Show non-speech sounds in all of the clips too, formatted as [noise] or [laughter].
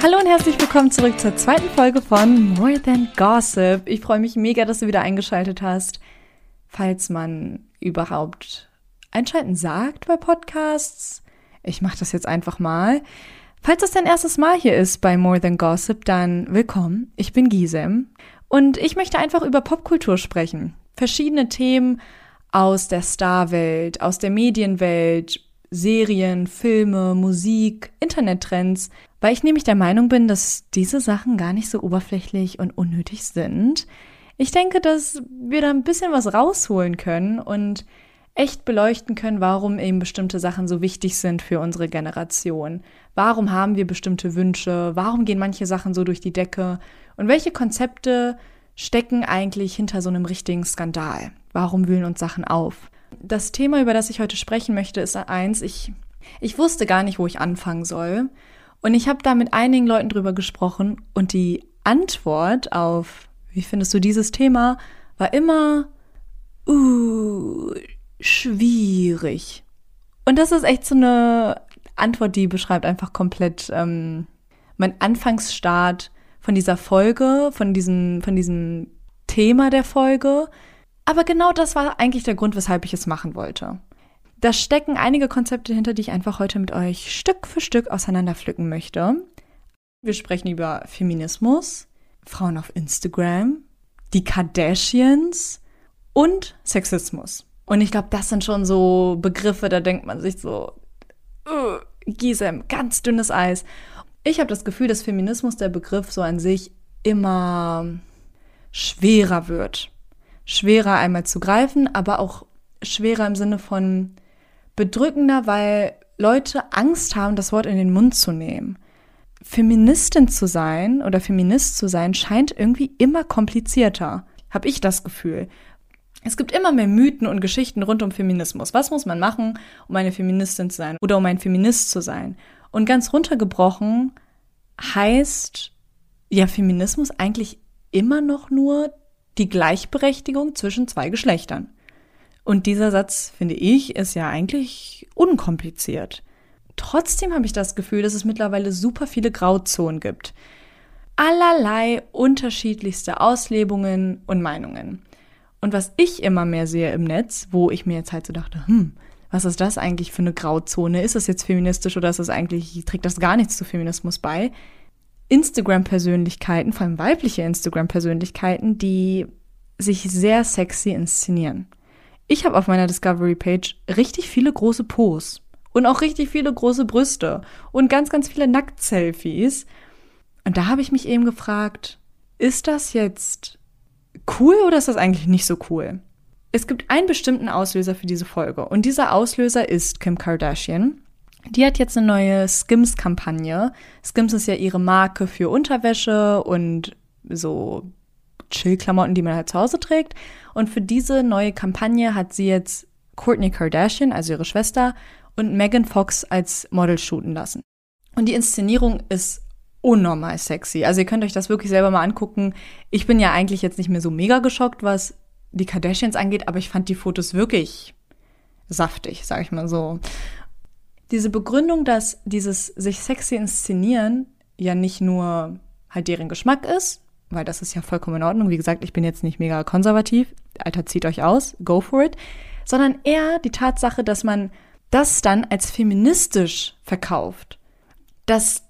Hallo und herzlich willkommen zurück zur zweiten Folge von More Than Gossip. Ich freue mich mega, dass du wieder eingeschaltet hast. Falls man überhaupt einschalten sagt bei Podcasts, ich mache das jetzt einfach mal. Falls das dein erstes Mal hier ist bei More Than Gossip, dann willkommen. Ich bin Gisem und ich möchte einfach über Popkultur sprechen. Verschiedene Themen aus der Starwelt, aus der Medienwelt, Serien, Filme, Musik, Internettrends, weil ich nämlich der Meinung bin, dass diese Sachen gar nicht so oberflächlich und unnötig sind. Ich denke, dass wir da ein bisschen was rausholen können und echt beleuchten können, warum eben bestimmte Sachen so wichtig sind für unsere Generation. Warum haben wir bestimmte Wünsche? Warum gehen manche Sachen so durch die Decke? Und welche Konzepte stecken eigentlich hinter so einem richtigen Skandal? Warum wühlen uns Sachen auf? Das Thema, über das ich heute sprechen möchte, ist eins. Ich, ich wusste gar nicht, wo ich anfangen soll. Und ich habe da mit einigen Leuten drüber gesprochen und die Antwort auf, wie findest du dieses Thema, war immer, uh, schwierig. Und das ist echt so eine Antwort, die beschreibt einfach komplett ähm, mein Anfangsstart von dieser Folge, von diesem, von diesem Thema der Folge. Aber genau das war eigentlich der Grund, weshalb ich es machen wollte. Da stecken einige Konzepte hinter, die ich einfach heute mit euch Stück für Stück auseinanderpflücken möchte. Wir sprechen über Feminismus, Frauen auf Instagram, die Kardashians und Sexismus. Und ich glaube, das sind schon so Begriffe, da denkt man sich so, uh, Gisem, ganz dünnes Eis. Ich habe das Gefühl, dass Feminismus, der Begriff so an sich, immer schwerer wird. Schwerer einmal zu greifen, aber auch schwerer im Sinne von bedrückender, weil Leute Angst haben, das Wort in den Mund zu nehmen. Feministin zu sein oder Feminist zu sein scheint irgendwie immer komplizierter, habe ich das Gefühl. Es gibt immer mehr Mythen und Geschichten rund um Feminismus. Was muss man machen, um eine Feministin zu sein oder um ein Feminist zu sein? Und ganz runtergebrochen heißt ja Feminismus eigentlich immer noch nur die Gleichberechtigung zwischen zwei Geschlechtern. Und dieser Satz, finde ich, ist ja eigentlich unkompliziert. Trotzdem habe ich das Gefühl, dass es mittlerweile super viele Grauzonen gibt. Allerlei unterschiedlichste Auslebungen und Meinungen. Und was ich immer mehr sehe im Netz, wo ich mir jetzt halt so dachte, hm, was ist das eigentlich für eine Grauzone? Ist das jetzt feministisch oder ist das eigentlich, trägt das gar nichts zu Feminismus bei? Instagram-Persönlichkeiten, vor allem weibliche Instagram-Persönlichkeiten, die sich sehr sexy inszenieren. Ich habe auf meiner Discovery-Page richtig viele große Posts und auch richtig viele große Brüste und ganz, ganz viele Nackt-Selfies. Und da habe ich mich eben gefragt, ist das jetzt cool oder ist das eigentlich nicht so cool? Es gibt einen bestimmten Auslöser für diese Folge und dieser Auslöser ist Kim Kardashian. Die hat jetzt eine neue Skims-Kampagne. Skims ist ja ihre Marke für Unterwäsche und so Chill-Klamotten, die man halt zu Hause trägt. Und für diese neue Kampagne hat sie jetzt Courtney Kardashian, also ihre Schwester, und Megan Fox als Model shooten lassen. Und die Inszenierung ist unnormal sexy. Also ihr könnt euch das wirklich selber mal angucken. Ich bin ja eigentlich jetzt nicht mehr so mega geschockt, was die Kardashians angeht, aber ich fand die Fotos wirklich saftig, sag ich mal so. Diese Begründung, dass dieses sich sexy inszenieren ja nicht nur halt deren Geschmack ist, weil das ist ja vollkommen in Ordnung. Wie gesagt, ich bin jetzt nicht mega konservativ. Alter, zieht euch aus, go for it. Sondern eher die Tatsache, dass man das dann als feministisch verkauft. Dass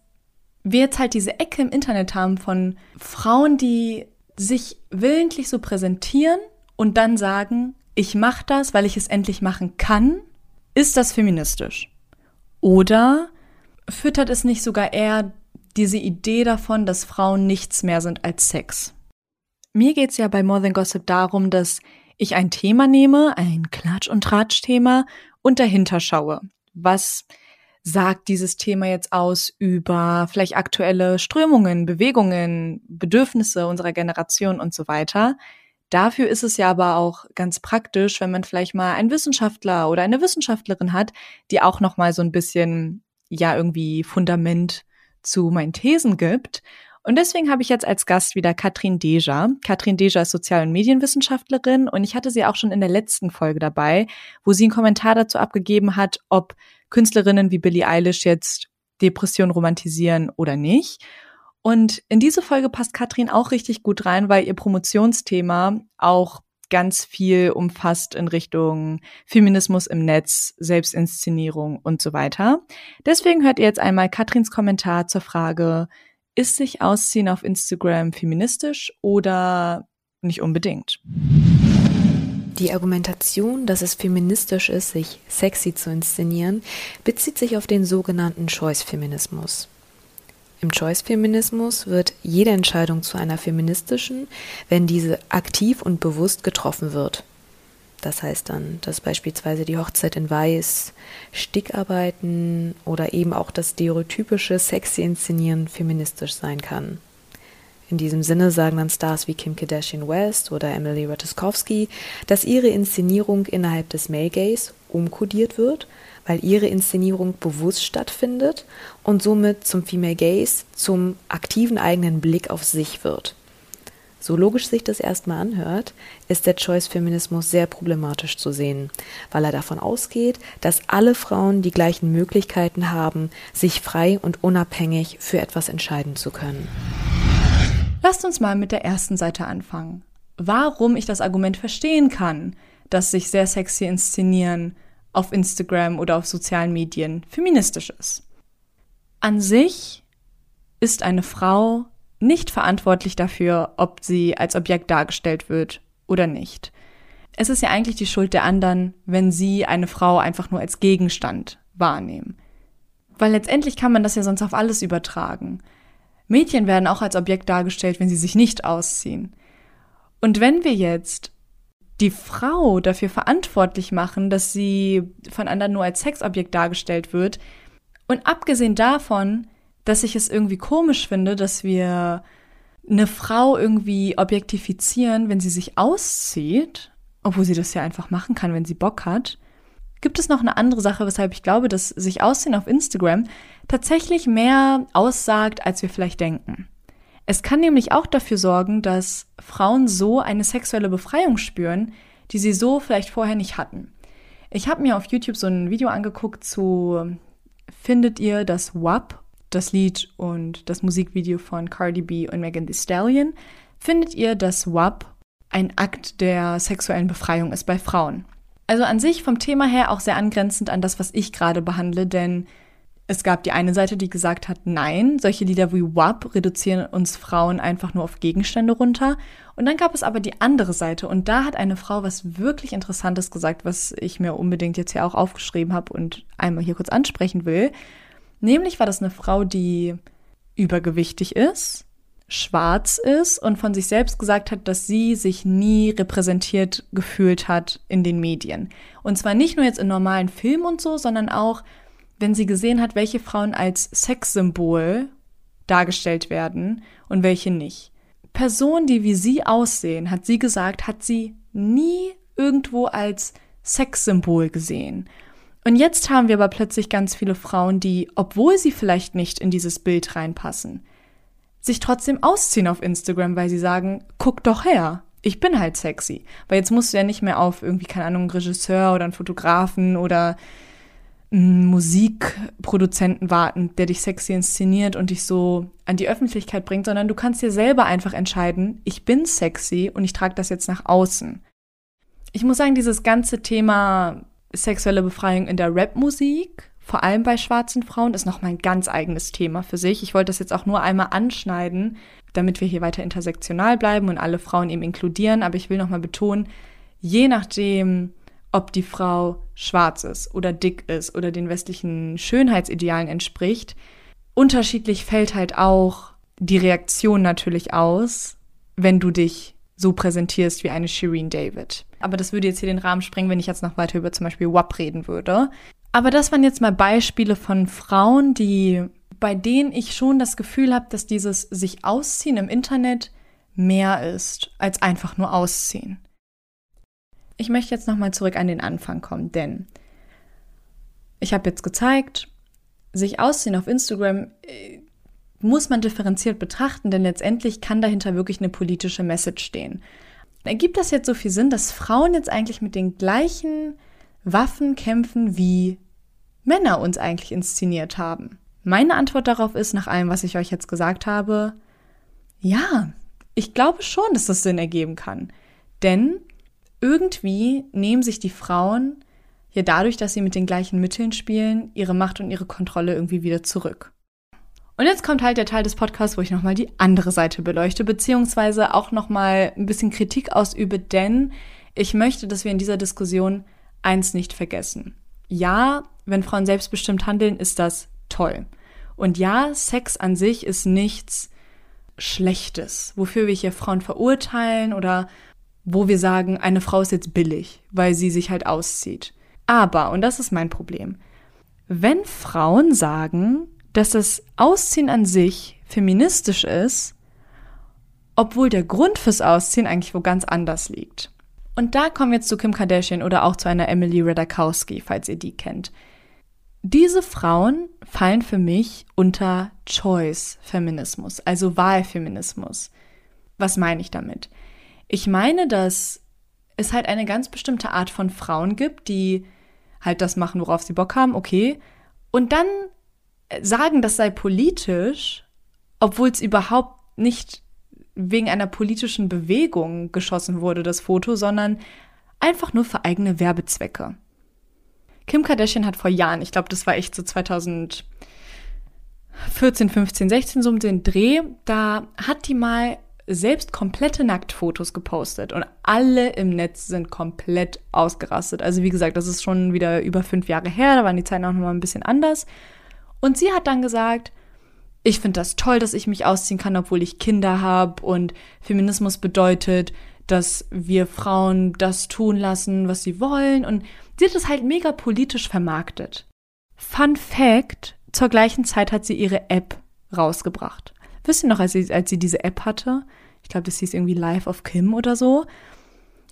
wir jetzt halt diese Ecke im Internet haben von Frauen, die sich willentlich so präsentieren und dann sagen, ich mache das, weil ich es endlich machen kann, ist das feministisch? Oder füttert es nicht sogar eher diese Idee davon, dass Frauen nichts mehr sind als Sex? Mir geht's ja bei More Than Gossip darum, dass ich ein Thema nehme, ein Klatsch- und Tratsch-Thema und dahinter schaue. Was sagt dieses Thema jetzt aus über vielleicht aktuelle Strömungen, Bewegungen, Bedürfnisse unserer Generation und so weiter? Dafür ist es ja aber auch ganz praktisch, wenn man vielleicht mal einen Wissenschaftler oder eine Wissenschaftlerin hat, die auch noch mal so ein bisschen ja irgendwie Fundament zu meinen Thesen gibt. Und deswegen habe ich jetzt als Gast wieder Katrin Deja. Katrin Deja ist Sozial- und Medienwissenschaftlerin und ich hatte sie auch schon in der letzten Folge dabei, wo sie einen Kommentar dazu abgegeben hat, ob Künstlerinnen wie Billie Eilish jetzt Depression romantisieren oder nicht. Und in diese Folge passt Katrin auch richtig gut rein, weil ihr Promotionsthema auch ganz viel umfasst in Richtung Feminismus im Netz, Selbstinszenierung und so weiter. Deswegen hört ihr jetzt einmal Katrins Kommentar zur Frage, ist sich Ausziehen auf Instagram feministisch oder nicht unbedingt? Die Argumentation, dass es feministisch ist, sich sexy zu inszenieren, bezieht sich auf den sogenannten Choice-Feminismus. Im Choice-Feminismus wird jede Entscheidung zu einer feministischen, wenn diese aktiv und bewusst getroffen wird. Das heißt dann, dass beispielsweise die Hochzeit in Weiß, Stickarbeiten oder eben auch das stereotypische sexy Inszenieren feministisch sein kann. In diesem Sinne sagen dann Stars wie Kim Kardashian West oder Emily Ratajkowski, dass ihre Inszenierung innerhalb des Male Gaze umkodiert wird, weil ihre Inszenierung bewusst stattfindet und somit zum Female Gaze, zum aktiven eigenen Blick auf sich wird. So logisch sich das erstmal anhört, ist der Choice-Feminismus sehr problematisch zu sehen, weil er davon ausgeht, dass alle Frauen die gleichen Möglichkeiten haben, sich frei und unabhängig für etwas entscheiden zu können. Lasst uns mal mit der ersten Seite anfangen. Warum ich das Argument verstehen kann, dass sich sehr sexy inszenieren auf Instagram oder auf sozialen Medien feministisch ist. An sich ist eine Frau nicht verantwortlich dafür, ob sie als Objekt dargestellt wird oder nicht. Es ist ja eigentlich die Schuld der anderen, wenn sie eine Frau einfach nur als Gegenstand wahrnehmen. Weil letztendlich kann man das ja sonst auf alles übertragen. Mädchen werden auch als Objekt dargestellt, wenn sie sich nicht ausziehen. Und wenn wir jetzt die Frau dafür verantwortlich machen, dass sie von anderen nur als Sexobjekt dargestellt wird, und abgesehen davon, dass ich es irgendwie komisch finde, dass wir eine Frau irgendwie objektifizieren, wenn sie sich auszieht, obwohl sie das ja einfach machen kann, wenn sie Bock hat, gibt es noch eine andere Sache, weshalb ich glaube, dass sich Aussehen auf Instagram tatsächlich mehr aussagt, als wir vielleicht denken. Es kann nämlich auch dafür sorgen, dass Frauen so eine sexuelle Befreiung spüren, die sie so vielleicht vorher nicht hatten. Ich habe mir auf YouTube so ein Video angeguckt zu Findet ihr das WAP das Lied und das Musikvideo von Cardi B und Megan Thee Stallion, findet ihr, dass WAP ein Akt der sexuellen Befreiung ist bei Frauen. Also an sich vom Thema her auch sehr angrenzend an das, was ich gerade behandle, denn es gab die eine Seite, die gesagt hat, nein, solche Lieder wie WAP reduzieren uns Frauen einfach nur auf Gegenstände runter. Und dann gab es aber die andere Seite und da hat eine Frau was wirklich Interessantes gesagt, was ich mir unbedingt jetzt hier auch aufgeschrieben habe und einmal hier kurz ansprechen will. Nämlich war das eine Frau, die übergewichtig ist, schwarz ist und von sich selbst gesagt hat, dass sie sich nie repräsentiert gefühlt hat in den Medien. Und zwar nicht nur jetzt in normalen Filmen und so, sondern auch, wenn sie gesehen hat, welche Frauen als Sexsymbol dargestellt werden und welche nicht. Personen, die wie sie aussehen, hat sie gesagt, hat sie nie irgendwo als Sexsymbol gesehen. Und jetzt haben wir aber plötzlich ganz viele Frauen, die, obwohl sie vielleicht nicht in dieses Bild reinpassen, sich trotzdem ausziehen auf Instagram, weil sie sagen, guck doch her, ich bin halt sexy. Weil jetzt musst du ja nicht mehr auf irgendwie, keine Ahnung, einen Regisseur oder einen Fotografen oder einen Musikproduzenten warten, der dich sexy inszeniert und dich so an die Öffentlichkeit bringt, sondern du kannst dir selber einfach entscheiden, ich bin sexy und ich trage das jetzt nach außen. Ich muss sagen, dieses ganze Thema sexuelle Befreiung in der Rapmusik, vor allem bei schwarzen Frauen, ist nochmal ein ganz eigenes Thema für sich. Ich wollte das jetzt auch nur einmal anschneiden, damit wir hier weiter intersektional bleiben und alle Frauen eben inkludieren. Aber ich will nochmal betonen, je nachdem, ob die Frau schwarz ist oder dick ist oder den westlichen Schönheitsidealen entspricht, unterschiedlich fällt halt auch die Reaktion natürlich aus, wenn du dich so präsentierst wie eine Shireen David. Aber das würde jetzt hier den Rahmen sprengen, wenn ich jetzt noch weiter über zum Beispiel WAP reden würde. Aber das waren jetzt mal Beispiele von Frauen, die, bei denen ich schon das Gefühl habe, dass dieses sich ausziehen im Internet mehr ist als einfach nur ausziehen. Ich möchte jetzt nochmal zurück an den Anfang kommen, denn ich habe jetzt gezeigt, sich ausziehen auf Instagram äh, muss man differenziert betrachten, denn letztendlich kann dahinter wirklich eine politische Message stehen. Ergibt das jetzt so viel Sinn, dass Frauen jetzt eigentlich mit den gleichen Waffen kämpfen, wie Männer uns eigentlich inszeniert haben? Meine Antwort darauf ist, nach allem, was ich euch jetzt gesagt habe, ja, ich glaube schon, dass das Sinn ergeben kann. Denn irgendwie nehmen sich die Frauen ja dadurch, dass sie mit den gleichen Mitteln spielen, ihre Macht und ihre Kontrolle irgendwie wieder zurück. Und jetzt kommt halt der Teil des Podcasts, wo ich nochmal die andere Seite beleuchte, beziehungsweise auch nochmal ein bisschen Kritik ausübe, denn ich möchte, dass wir in dieser Diskussion eins nicht vergessen. Ja, wenn Frauen selbstbestimmt handeln, ist das toll. Und ja, Sex an sich ist nichts Schlechtes, wofür wir hier Frauen verurteilen oder wo wir sagen, eine Frau ist jetzt billig, weil sie sich halt auszieht. Aber, und das ist mein Problem, wenn Frauen sagen, dass das Ausziehen an sich feministisch ist, obwohl der Grund fürs Ausziehen eigentlich wo ganz anders liegt. Und da kommen wir jetzt zu Kim Kardashian oder auch zu einer Emily Ratajkowski, falls ihr die kennt. Diese Frauen fallen für mich unter Choice-Feminismus, also Wahlfeminismus. Was meine ich damit? Ich meine, dass es halt eine ganz bestimmte Art von Frauen gibt, die halt das machen, worauf sie Bock haben, okay. Und dann sagen, das sei politisch, obwohl es überhaupt nicht wegen einer politischen Bewegung geschossen wurde, das Foto, sondern einfach nur für eigene Werbezwecke. Kim Kardashian hat vor Jahren, ich glaube, das war echt so 2014, 15, 16, so um den Dreh, da hat die mal selbst komplette Nacktfotos gepostet und alle im Netz sind komplett ausgerastet. Also wie gesagt, das ist schon wieder über fünf Jahre her, da waren die Zeiten auch nochmal ein bisschen anders. Und sie hat dann gesagt, ich finde das toll, dass ich mich ausziehen kann, obwohl ich Kinder habe und Feminismus bedeutet, dass wir Frauen das tun lassen, was sie wollen und sie hat es halt mega politisch vermarktet. Fun Fact, zur gleichen Zeit hat sie ihre App rausgebracht. Wisst ihr noch, als sie, als sie diese App hatte? Ich glaube, das hieß irgendwie Life of Kim oder so.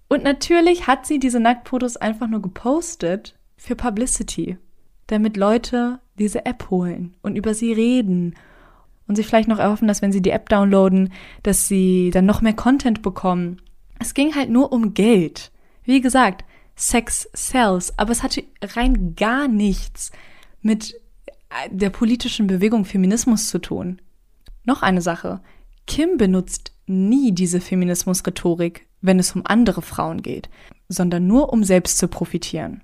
Und natürlich hat sie diese Nacktfotos einfach nur gepostet für Publicity, damit Leute diese App holen und über sie reden und sich vielleicht noch erhoffen, dass wenn sie die App downloaden, dass sie dann noch mehr Content bekommen. Es ging halt nur um Geld. Wie gesagt, Sex sells, aber es hatte rein gar nichts mit der politischen Bewegung Feminismus zu tun. Noch eine Sache. Kim benutzt nie diese Feminismus-Rhetorik, wenn es um andere Frauen geht, sondern nur um selbst zu profitieren.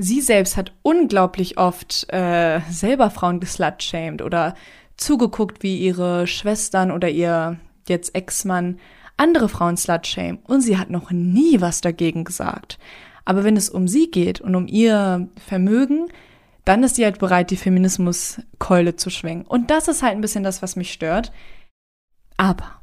Sie selbst hat unglaublich oft äh, selber Frauen geslutshamed oder zugeguckt, wie ihre Schwestern oder ihr jetzt Ex-Mann andere Frauen slutshamen und sie hat noch nie was dagegen gesagt. Aber wenn es um sie geht und um ihr Vermögen, dann ist sie halt bereit, die Feminismuskeule zu schwingen. Und das ist halt ein bisschen das, was mich stört. Aber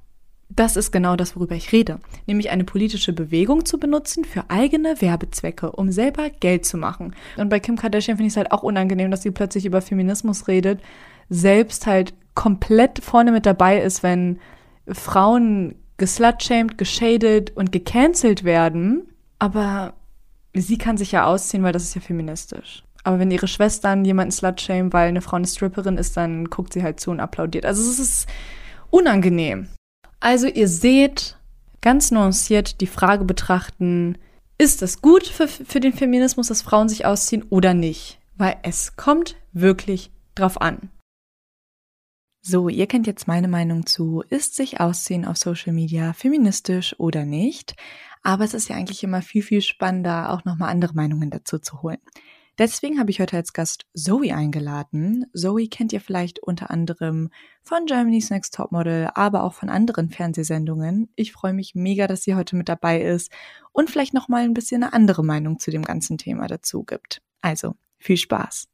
das ist genau das, worüber ich rede, nämlich eine politische Bewegung zu benutzen für eigene Werbezwecke, um selber Geld zu machen. Und bei Kim Kardashian finde ich es halt auch unangenehm, dass sie plötzlich über Feminismus redet, selbst halt komplett vorne mit dabei ist, wenn Frauen geslutshamed, geshadet und gecancelt werden. Aber sie kann sich ja ausziehen, weil das ist ja feministisch. Aber wenn ihre Schwestern jemanden slutshamen, weil eine Frau eine Stripperin ist, dann guckt sie halt zu und applaudiert. Also es ist unangenehm. Also ihr seht, ganz nuanciert die Frage betrachten, ist es gut für, für den Feminismus, dass Frauen sich ausziehen oder nicht? Weil es kommt wirklich drauf an. So, ihr kennt jetzt meine Meinung zu, ist sich ausziehen auf Social Media feministisch oder nicht? Aber es ist ja eigentlich immer viel, viel spannender, auch nochmal andere Meinungen dazu zu holen. Deswegen habe ich heute als Gast Zoe eingeladen. Zoe kennt ihr vielleicht unter anderem von Germany's Next Topmodel, aber auch von anderen Fernsehsendungen. Ich freue mich mega, dass sie heute mit dabei ist und vielleicht noch mal ein bisschen eine andere Meinung zu dem ganzen Thema dazu gibt. Also, viel Spaß.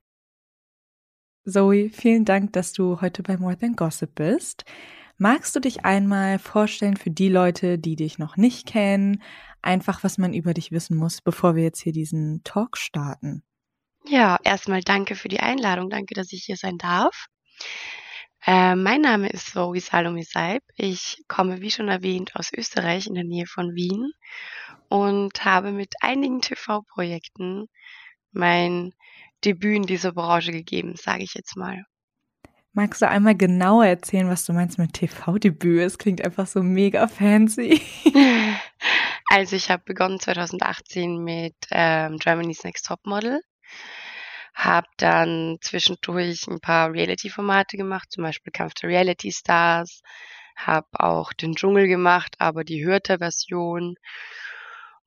Zoe, vielen Dank, dass du heute bei More Than Gossip bist. Magst du dich einmal vorstellen für die Leute, die dich noch nicht kennen, einfach was man über dich wissen muss, bevor wir jetzt hier diesen Talk starten? Ja, erstmal danke für die Einladung. Danke, dass ich hier sein darf. Äh, mein Name ist Zoe Salome Seib. Ich komme, wie schon erwähnt, aus Österreich in der Nähe von Wien und habe mit einigen TV-Projekten mein Debüt in dieser Branche gegeben, sage ich jetzt mal. Magst du einmal genauer erzählen, was du meinst mit TV-Debüt? Es klingt einfach so mega fancy. [laughs] Also ich habe begonnen 2018 mit ähm, Germany's Next Top Model habe dann zwischendurch ein paar Reality-Formate gemacht, zum Beispiel Kampf der Reality-Stars, habe auch den Dschungel gemacht, aber die Hörter-Version.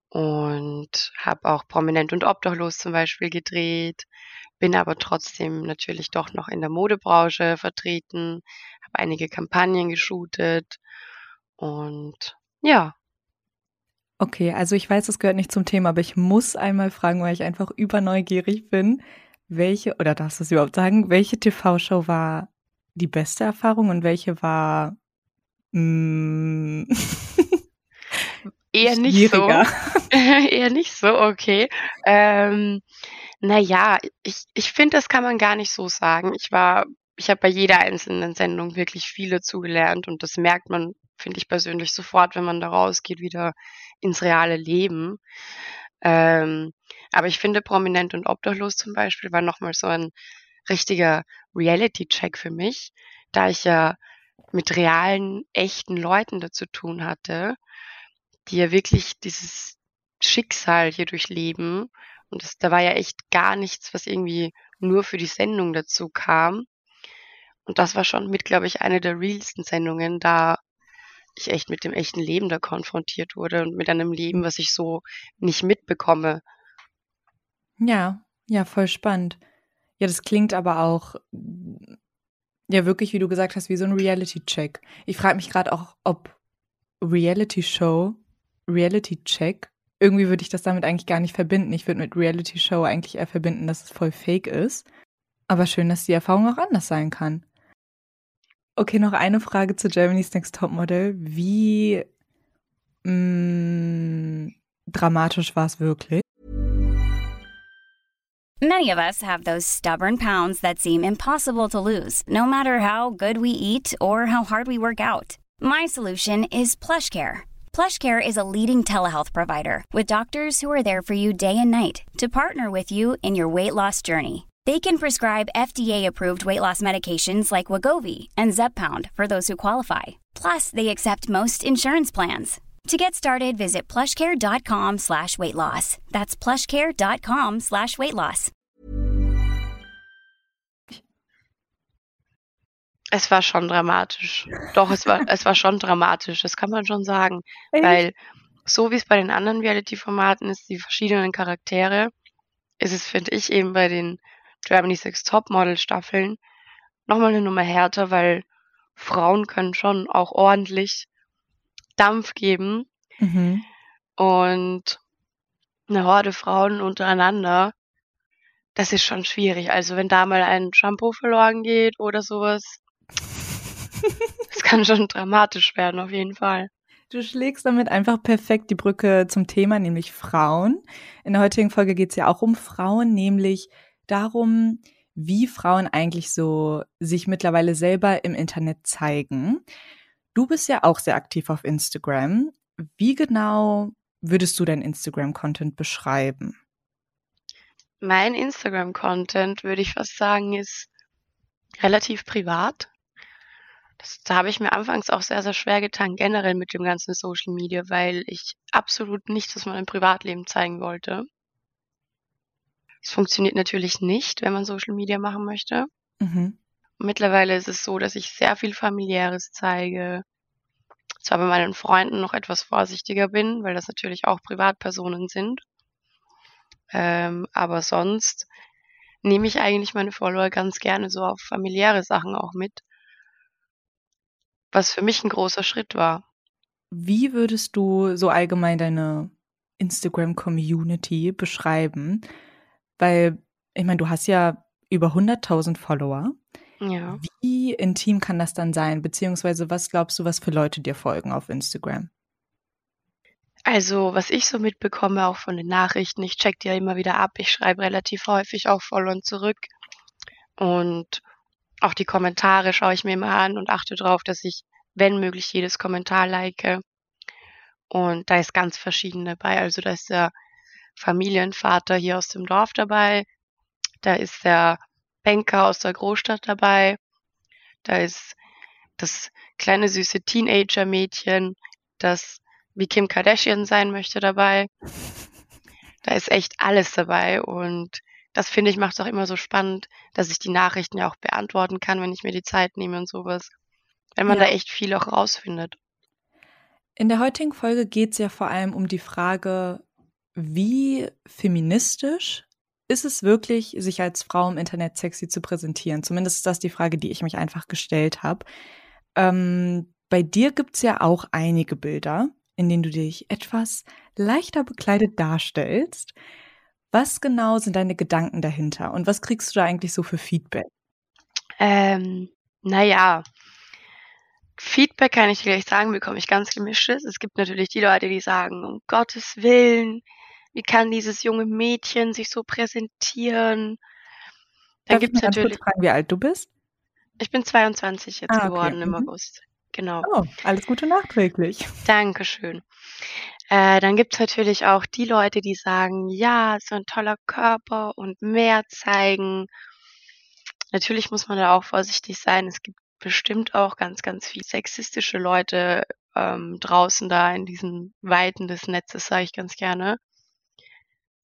Und habe auch Prominent und Obdachlos zum Beispiel gedreht, bin aber trotzdem natürlich doch noch in der Modebranche vertreten, habe einige Kampagnen geshootet. Und ja. Okay, also ich weiß, das gehört nicht zum Thema, aber ich muss einmal fragen, weil ich einfach überneugierig bin welche, oder darfst du es überhaupt sagen, welche TV-Show war die beste Erfahrung und welche war mm, [laughs] eher nicht so. [laughs] eher nicht so, okay. Ähm, naja, ich, ich finde, das kann man gar nicht so sagen. Ich war, ich habe bei jeder einzelnen Sendung wirklich viel dazugelernt und das merkt man, finde ich persönlich sofort, wenn man da rausgeht, wieder ins reale Leben. Ähm, aber ich finde, Prominent und Obdachlos zum Beispiel war nochmal so ein richtiger Reality-Check für mich, da ich ja mit realen, echten Leuten dazu tun hatte, die ja wirklich dieses Schicksal hier durchleben. Und das, da war ja echt gar nichts, was irgendwie nur für die Sendung dazu kam. Und das war schon mit, glaube ich, eine der realsten Sendungen, da ich echt mit dem echten Leben da konfrontiert wurde und mit einem Leben, was ich so nicht mitbekomme. Ja, ja, voll spannend. Ja, das klingt aber auch ja wirklich, wie du gesagt hast, wie so ein Reality-Check. Ich frage mich gerade auch, ob Reality-Show, Reality-Check, irgendwie würde ich das damit eigentlich gar nicht verbinden. Ich würde mit Reality-Show eigentlich eher verbinden, dass es voll fake ist. Aber schön, dass die Erfahrung auch anders sein kann. Okay, noch eine Frage zu Germany's Next Topmodel. Wie mh, mm, dramatisch war es wirklich? Many of us have those stubborn pounds that seem impossible to lose, no matter how good we eat or how hard we work out. My solution is PlushCare. PlushCare is a leading telehealth provider with doctors who are there for you day and night to partner with you in your weight loss journey. They can prescribe FDA-approved weight loss medications like Wagovi and Zepbound for those who qualify. Plus, they accept most insurance plans. To get started, visit plushcare.com slash weight loss. That's plushcare.com slash weight loss. Es war schon dramatisch. Doch, es war, es war schon dramatisch, das kann man schon sagen. Echt? Weil so wie es bei den anderen Reality-Formaten ist, die verschiedenen Charaktere, ist es, finde ich, eben bei den Germany's Next Topmodel Staffeln nochmal eine Nummer härter, weil Frauen können schon auch ordentlich Dampf geben. Mhm. Und eine Horde Frauen untereinander, das ist schon schwierig. Also wenn da mal ein Shampoo verloren geht oder sowas, [laughs] das kann schon dramatisch werden, auf jeden Fall. Du schlägst damit einfach perfekt die Brücke zum Thema, nämlich Frauen. In der heutigen Folge geht es ja auch um Frauen, nämlich darum, wie Frauen eigentlich so sich mittlerweile selber im Internet zeigen. Du bist ja auch sehr aktiv auf Instagram. Wie genau würdest du dein Instagram-Content beschreiben? Mein Instagram-Content, würde ich fast sagen, ist relativ privat. Das, da habe ich mir anfangs auch sehr, sehr schwer getan, generell mit dem ganzen Social Media, weil ich absolut nichts aus meinem Privatleben zeigen wollte. Es funktioniert natürlich nicht, wenn man Social Media machen möchte. Mhm. Mittlerweile ist es so, dass ich sehr viel familiäres zeige. Zwar bei meinen Freunden noch etwas vorsichtiger bin, weil das natürlich auch Privatpersonen sind. Ähm, aber sonst nehme ich eigentlich meine Follower ganz gerne so auf familiäre Sachen auch mit. Was für mich ein großer Schritt war. Wie würdest du so allgemein deine Instagram-Community beschreiben? Weil, ich meine, du hast ja über 100.000 Follower. Ja. Wie intim kann das dann sein? Beziehungsweise was glaubst du, was für Leute dir folgen auf Instagram? Also, was ich so mitbekomme, auch von den Nachrichten, ich check die ja immer wieder ab. Ich schreibe relativ häufig auch voll und zurück. Und auch die Kommentare schaue ich mir immer an und achte darauf, dass ich, wenn möglich, jedes Kommentar like. Und da ist ganz verschieden dabei. Also da ist der Familienvater hier aus dem Dorf dabei. Da ist der Banker aus der Großstadt dabei. Da ist das kleine süße Teenager-Mädchen, das wie Kim Kardashian sein möchte dabei. Da ist echt alles dabei und das finde ich macht es auch immer so spannend, dass ich die Nachrichten ja auch beantworten kann, wenn ich mir die Zeit nehme und sowas. Wenn man ja. da echt viel auch rausfindet. In der heutigen Folge geht es ja vor allem um die Frage, wie feministisch ist es wirklich, sich als Frau im Internet sexy zu präsentieren? Zumindest ist das die Frage, die ich mich einfach gestellt habe. Ähm, bei dir gibt es ja auch einige Bilder, in denen du dich etwas leichter bekleidet darstellst. Was genau sind deine Gedanken dahinter und was kriegst du da eigentlich so für Feedback? Ähm, naja, Feedback kann ich dir gleich sagen, bekomme ich ganz gemischtes. Es gibt natürlich die Leute, die sagen, um Gottes Willen, wie kann dieses junge Mädchen sich so präsentieren? Dann gibt es natürlich. Fragen, wie alt du bist? Ich bin 22 jetzt ah, geworden im mhm. August. Genau. Oh, alles Gute nachträglich. [laughs] Dankeschön. Äh, dann gibt's natürlich auch die Leute, die sagen, ja, so ein toller Körper und mehr zeigen. Natürlich muss man da auch vorsichtig sein. Es gibt bestimmt auch ganz, ganz viel sexistische Leute ähm, draußen da in diesen Weiten des Netzes, sage ich ganz gerne.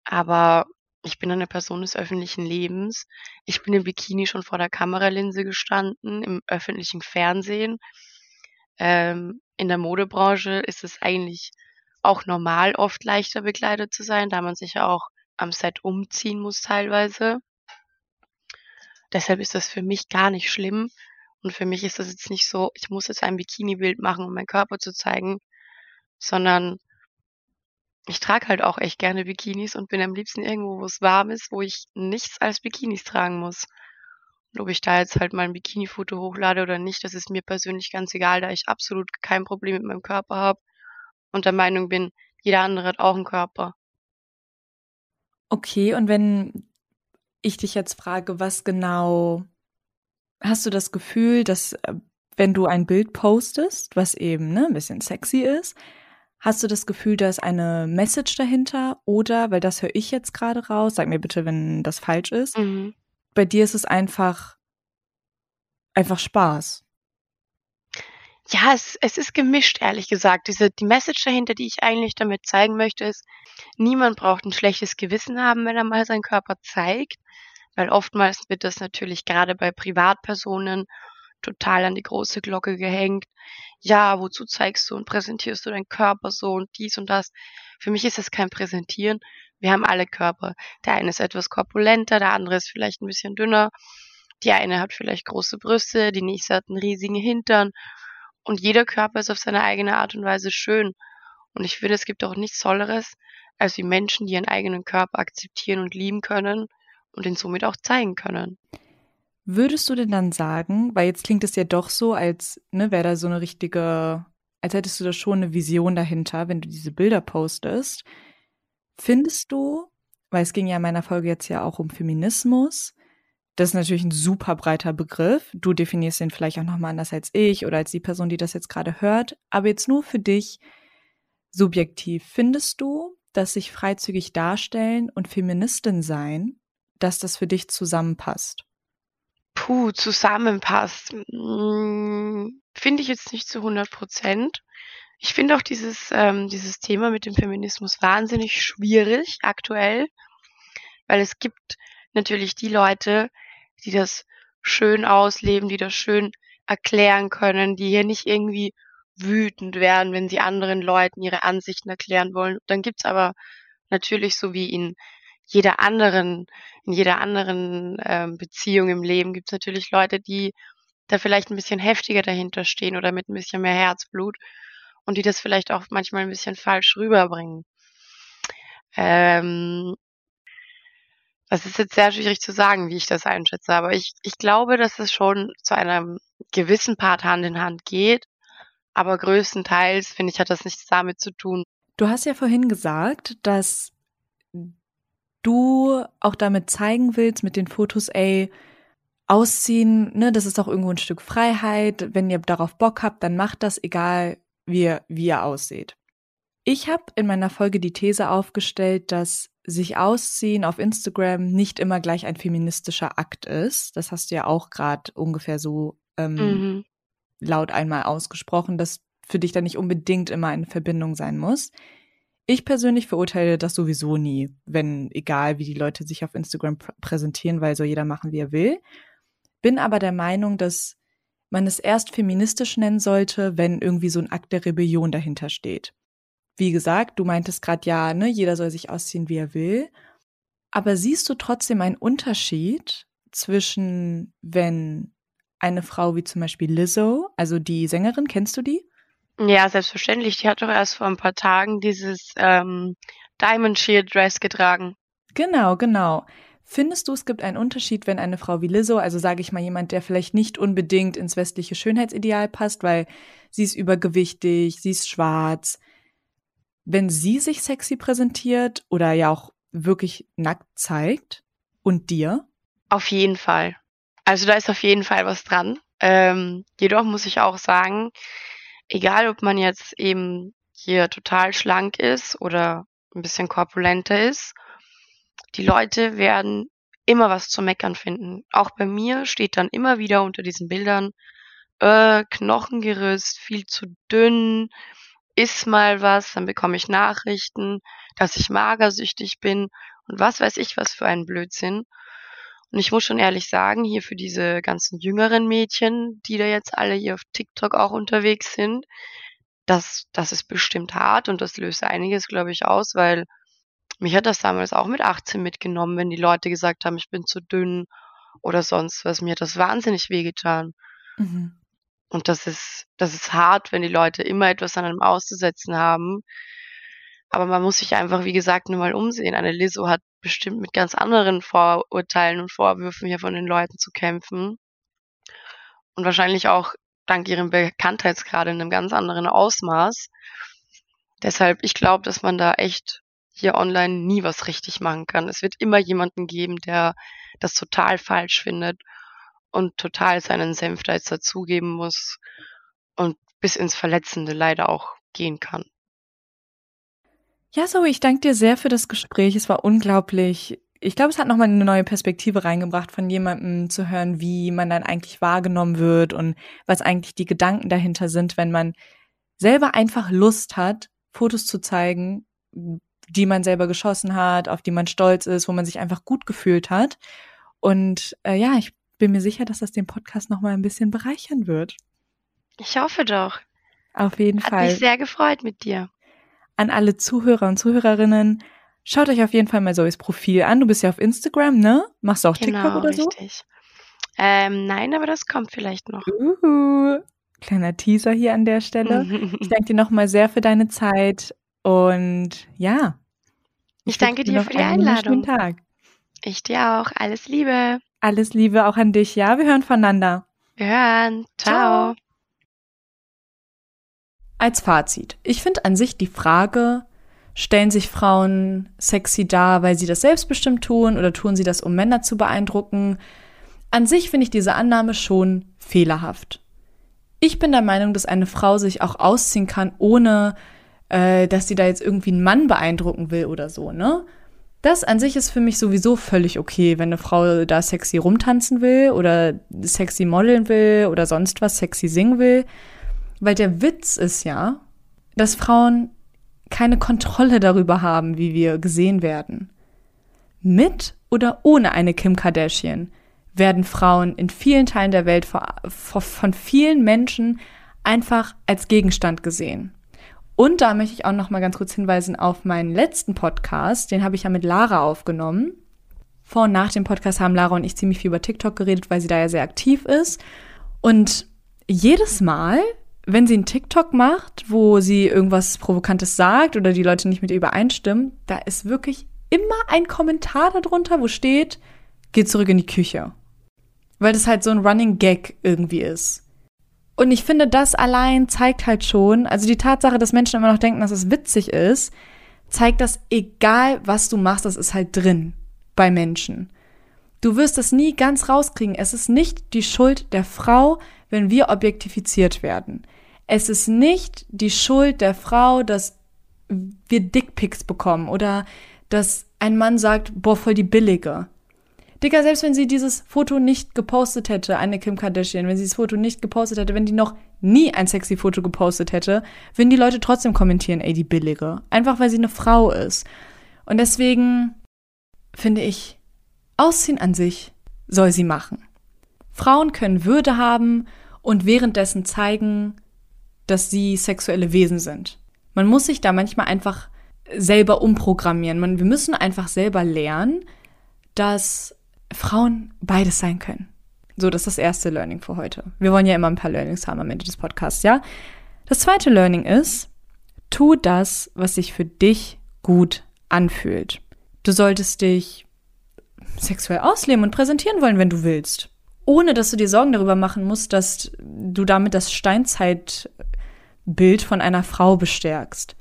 Aber ich bin eine Person des öffentlichen Lebens. Ich bin im Bikini schon vor der Kameralinse gestanden, im öffentlichen Fernsehen. Ähm, in der Modebranche ist es eigentlich auch normal, oft leichter bekleidet zu sein, da man sich ja auch am Set umziehen muss teilweise. Deshalb ist das für mich gar nicht schlimm. Und für mich ist das jetzt nicht so, ich muss jetzt ein Bikini-Bild machen, um meinen Körper zu zeigen, sondern ich trage halt auch echt gerne Bikinis und bin am liebsten irgendwo, wo es warm ist, wo ich nichts als Bikinis tragen muss. Und ob ich da jetzt halt mal ein Bikini-Foto hochlade oder nicht, das ist mir persönlich ganz egal, da ich absolut kein Problem mit meinem Körper habe und der Meinung bin, jeder andere hat auch einen Körper. Okay, und wenn ich dich jetzt frage, was genau hast du das Gefühl, dass äh, wenn du ein Bild postest, was eben ne, ein bisschen sexy ist, hast du das Gefühl, da ist eine Message dahinter? Oder, weil das höre ich jetzt gerade raus, sag mir bitte, wenn das falsch ist, mhm. bei dir ist es einfach, einfach Spaß. Ja, es, es ist gemischt, ehrlich gesagt. Diese, die Message dahinter, die ich eigentlich damit zeigen möchte, ist, niemand braucht ein schlechtes Gewissen haben, wenn er mal seinen Körper zeigt, weil oftmals wird das natürlich gerade bei Privatpersonen total an die große Glocke gehängt. Ja, wozu zeigst du und präsentierst du deinen Körper so und dies und das? Für mich ist das kein Präsentieren. Wir haben alle Körper. Der eine ist etwas korpulenter, der andere ist vielleicht ein bisschen dünner. Die eine hat vielleicht große Brüste, die nächste hat einen riesigen Hintern und jeder Körper ist auf seine eigene Art und Weise schön. Und ich finde, es gibt auch nichts Tolleres, als die Menschen, die ihren eigenen Körper akzeptieren und lieben können und ihn somit auch zeigen können. Würdest du denn dann sagen, weil jetzt klingt es ja doch so, als ne, wäre da so eine richtige, als hättest du da schon eine Vision dahinter, wenn du diese Bilder postest. Findest du, weil es ging ja in meiner Folge jetzt ja auch um Feminismus, das ist natürlich ein super breiter Begriff. Du definierst ihn vielleicht auch nochmal anders als ich oder als die Person, die das jetzt gerade hört. Aber jetzt nur für dich subjektiv. Findest du, dass sich freizügig darstellen und Feministin sein, dass das für dich zusammenpasst? Puh, zusammenpasst. Hm, finde ich jetzt nicht zu 100 Prozent. Ich finde auch dieses, ähm, dieses Thema mit dem Feminismus wahnsinnig schwierig aktuell, weil es gibt natürlich die Leute, die das schön ausleben, die das schön erklären können, die hier nicht irgendwie wütend werden, wenn sie anderen Leuten ihre Ansichten erklären wollen. Dann gibt's aber natürlich so wie in jeder anderen, in jeder anderen ähm, Beziehung im Leben gibt's natürlich Leute, die da vielleicht ein bisschen heftiger dahinter stehen oder mit ein bisschen mehr Herzblut und die das vielleicht auch manchmal ein bisschen falsch rüberbringen. Ähm, Das ist jetzt sehr schwierig zu sagen, wie ich das einschätze, aber ich, ich glaube, dass es schon zu einem gewissen Part Hand in Hand geht. Aber größtenteils, finde ich, hat das nichts damit zu tun. Du hast ja vorhin gesagt, dass du auch damit zeigen willst, mit den Fotos, ey, ausziehen, ne, das ist auch irgendwo ein Stück Freiheit. Wenn ihr darauf Bock habt, dann macht das, egal wie ihr, wie ihr aussieht. Ich habe in meiner Folge die These aufgestellt, dass sich ausziehen auf Instagram nicht immer gleich ein feministischer Akt ist. Das hast du ja auch gerade ungefähr so ähm, mhm. laut einmal ausgesprochen, dass für dich da nicht unbedingt immer eine Verbindung sein muss. Ich persönlich verurteile das sowieso nie, wenn egal wie die Leute sich auf Instagram pr präsentieren, weil soll jeder machen, wie er will. Bin aber der Meinung, dass man es erst feministisch nennen sollte, wenn irgendwie so ein Akt der Rebellion dahinter steht wie gesagt, du meintest gerade ja, ne, jeder soll sich ausziehen, wie er will. Aber siehst du trotzdem einen Unterschied zwischen, wenn eine Frau wie zum Beispiel Lizzo, also die Sängerin, kennst du die? Ja, selbstverständlich. Die hat doch erst vor ein paar Tagen dieses ähm, Diamond Shield Dress getragen. Genau, genau. Findest du, es gibt einen Unterschied, wenn eine Frau wie Lizzo, also sage ich mal jemand, der vielleicht nicht unbedingt ins westliche Schönheitsideal passt, weil sie ist übergewichtig, sie ist schwarz, wenn sie sich sexy präsentiert oder ja auch wirklich nackt zeigt und dir? Auf jeden Fall. Also da ist auf jeden Fall was dran. Ähm, jedoch muss ich auch sagen, egal ob man jetzt eben hier total schlank ist oder ein bisschen korpulenter ist, die Leute werden immer was zu meckern finden. Auch bei mir steht dann immer wieder unter diesen Bildern äh, Knochengerüst, viel zu dünn, iss mal was, dann bekomme ich Nachrichten, dass ich magersüchtig bin und was weiß ich was für ein Blödsinn. Und ich muss schon ehrlich sagen, hier für diese ganzen jüngeren Mädchen, die da jetzt alle hier auf TikTok auch unterwegs sind, das, das ist bestimmt hart und das löst einiges, glaube ich, aus, weil mich hat das damals auch mit 18 mitgenommen, wenn die Leute gesagt haben, ich bin zu dünn oder sonst was. Mir hat das wahnsinnig wehgetan. Mhm. Und das ist, das ist hart, wenn die Leute immer etwas an einem auszusetzen haben. Aber man muss sich einfach, wie gesagt, nur mal umsehen. Eine Lizzo hat bestimmt mit ganz anderen Vorurteilen und Vorwürfen hier von den Leuten zu kämpfen. Und wahrscheinlich auch dank ihrem Bekanntheitsgrad in einem ganz anderen Ausmaß. Deshalb, ich glaube, dass man da echt hier online nie was richtig machen kann. Es wird immer jemanden geben, der das total falsch findet und total seinen Senf da jetzt dazugeben muss und bis ins Verletzende leider auch gehen kann. Ja, so, ich danke dir sehr für das Gespräch. Es war unglaublich. Ich glaube, es hat nochmal eine neue Perspektive reingebracht, von jemandem zu hören, wie man dann eigentlich wahrgenommen wird und was eigentlich die Gedanken dahinter sind, wenn man selber einfach Lust hat, Fotos zu zeigen, die man selber geschossen hat, auf die man stolz ist, wo man sich einfach gut gefühlt hat. Und äh, ja, ich bin mir sicher, dass das den Podcast noch mal ein bisschen bereichern wird. Ich hoffe doch. Auf jeden Hat Fall. Hat mich sehr gefreut mit dir. An alle Zuhörer und Zuhörerinnen, schaut euch auf jeden Fall mal Zoes Profil an. Du bist ja auf Instagram, ne? Machst du auch genau, TikTok oder so? Richtig. Ähm, nein, aber das kommt vielleicht noch. Uhu. Kleiner Teaser hier an der Stelle. [laughs] ich danke dir nochmal sehr für deine Zeit und ja. Ich, ich danke dir für die Einladung. Tag. Ich dir auch. Alles Liebe. Alles Liebe auch an dich, ja? Wir hören voneinander. Wir hören. Ciao. Ciao. Als Fazit. Ich finde an sich die Frage, stellen sich Frauen sexy dar, weil sie das selbstbestimmt tun oder tun sie das, um Männer zu beeindrucken? An sich finde ich diese Annahme schon fehlerhaft. Ich bin der Meinung, dass eine Frau sich auch ausziehen kann, ohne äh, dass sie da jetzt irgendwie einen Mann beeindrucken will oder so, ne? Das an sich ist für mich sowieso völlig okay, wenn eine Frau da sexy rumtanzen will oder sexy modeln will oder sonst was sexy singen will. Weil der Witz ist ja, dass Frauen keine Kontrolle darüber haben, wie wir gesehen werden. Mit oder ohne eine Kim Kardashian werden Frauen in vielen Teilen der Welt von vielen Menschen einfach als Gegenstand gesehen. Und da möchte ich auch noch mal ganz kurz hinweisen auf meinen letzten Podcast. Den habe ich ja mit Lara aufgenommen. Vor und nach dem Podcast haben Lara und ich ziemlich viel über TikTok geredet, weil sie da ja sehr aktiv ist. Und jedes Mal, wenn sie einen TikTok macht, wo sie irgendwas Provokantes sagt oder die Leute nicht mit ihr übereinstimmen, da ist wirklich immer ein Kommentar darunter, wo steht, geh zurück in die Küche. Weil das halt so ein Running Gag irgendwie ist. Und ich finde, das allein zeigt halt schon, also die Tatsache, dass Menschen immer noch denken, dass es witzig ist, zeigt das, egal was du machst, das ist halt drin bei Menschen. Du wirst es nie ganz rauskriegen. Es ist nicht die Schuld der Frau, wenn wir objektifiziert werden. Es ist nicht die Schuld der Frau, dass wir Dickpics bekommen oder dass ein Mann sagt, boah, voll die billige. Digga, selbst wenn sie dieses Foto nicht gepostet hätte, eine Kim Kardashian, wenn sie das Foto nicht gepostet hätte, wenn die noch nie ein sexy Foto gepostet hätte, würden die Leute trotzdem kommentieren, ey, die billige. Einfach weil sie eine Frau ist. Und deswegen finde ich, Ausziehen an sich soll sie machen. Frauen können Würde haben und währenddessen zeigen, dass sie sexuelle Wesen sind. Man muss sich da manchmal einfach selber umprogrammieren. Man, wir müssen einfach selber lernen, dass Frauen beides sein können. So, das ist das erste Learning für heute. Wir wollen ja immer ein paar Learnings haben am Ende des Podcasts, ja? Das zweite Learning ist, tu das, was sich für dich gut anfühlt. Du solltest dich sexuell ausleben und präsentieren wollen, wenn du willst. Ohne dass du dir Sorgen darüber machen musst, dass du damit das Steinzeitbild von einer Frau bestärkst.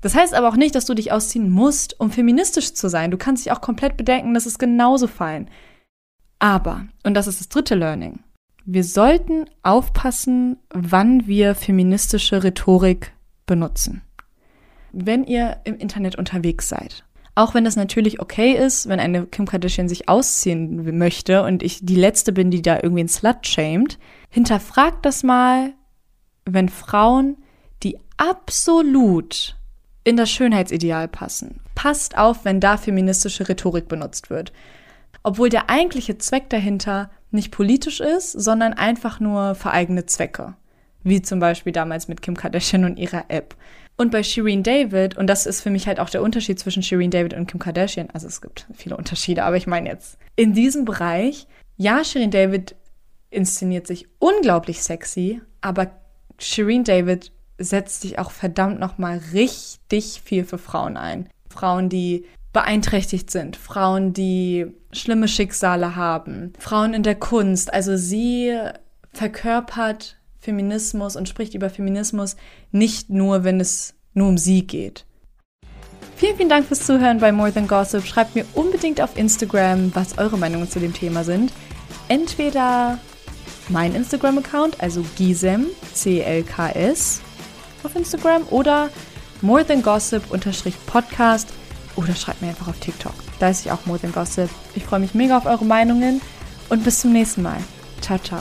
Das heißt aber auch nicht, dass du dich ausziehen musst, um feministisch zu sein. Du kannst dich auch komplett bedenken, das ist genauso fein. Aber, und das ist das dritte Learning, wir sollten aufpassen, wann wir feministische Rhetorik benutzen. Wenn ihr im Internet unterwegs seid, auch wenn das natürlich okay ist, wenn eine Kim Kardashian sich ausziehen möchte und ich die Letzte bin, die da irgendwie ein Slut shamed, hinterfragt das mal, wenn Frauen, absolut in das Schönheitsideal passen. Passt auf, wenn da feministische Rhetorik benutzt wird. Obwohl der eigentliche Zweck dahinter nicht politisch ist, sondern einfach nur für eigene Zwecke. Wie zum Beispiel damals mit Kim Kardashian und ihrer App. Und bei Shireen David, und das ist für mich halt auch der Unterschied zwischen Shireen David und Kim Kardashian, also es gibt viele Unterschiede, aber ich meine jetzt, in diesem Bereich, ja, Shireen David inszeniert sich unglaublich sexy, aber Shireen David setzt sich auch verdammt nochmal richtig viel für Frauen ein. Frauen, die beeinträchtigt sind, Frauen, die schlimme Schicksale haben, Frauen in der Kunst. Also sie verkörpert Feminismus und spricht über Feminismus nicht nur, wenn es nur um sie geht. Vielen, vielen Dank fürs Zuhören bei More Than Gossip. Schreibt mir unbedingt auf Instagram, was eure Meinungen zu dem Thema sind. Entweder mein Instagram-Account, also Gisem, C-L-K-S, auf Instagram oder More Than Gossip Podcast oder schreibt mir einfach auf TikTok. Da ist ich auch More Than Gossip. Ich freue mich mega auf eure Meinungen und bis zum nächsten Mal. Ciao, ciao.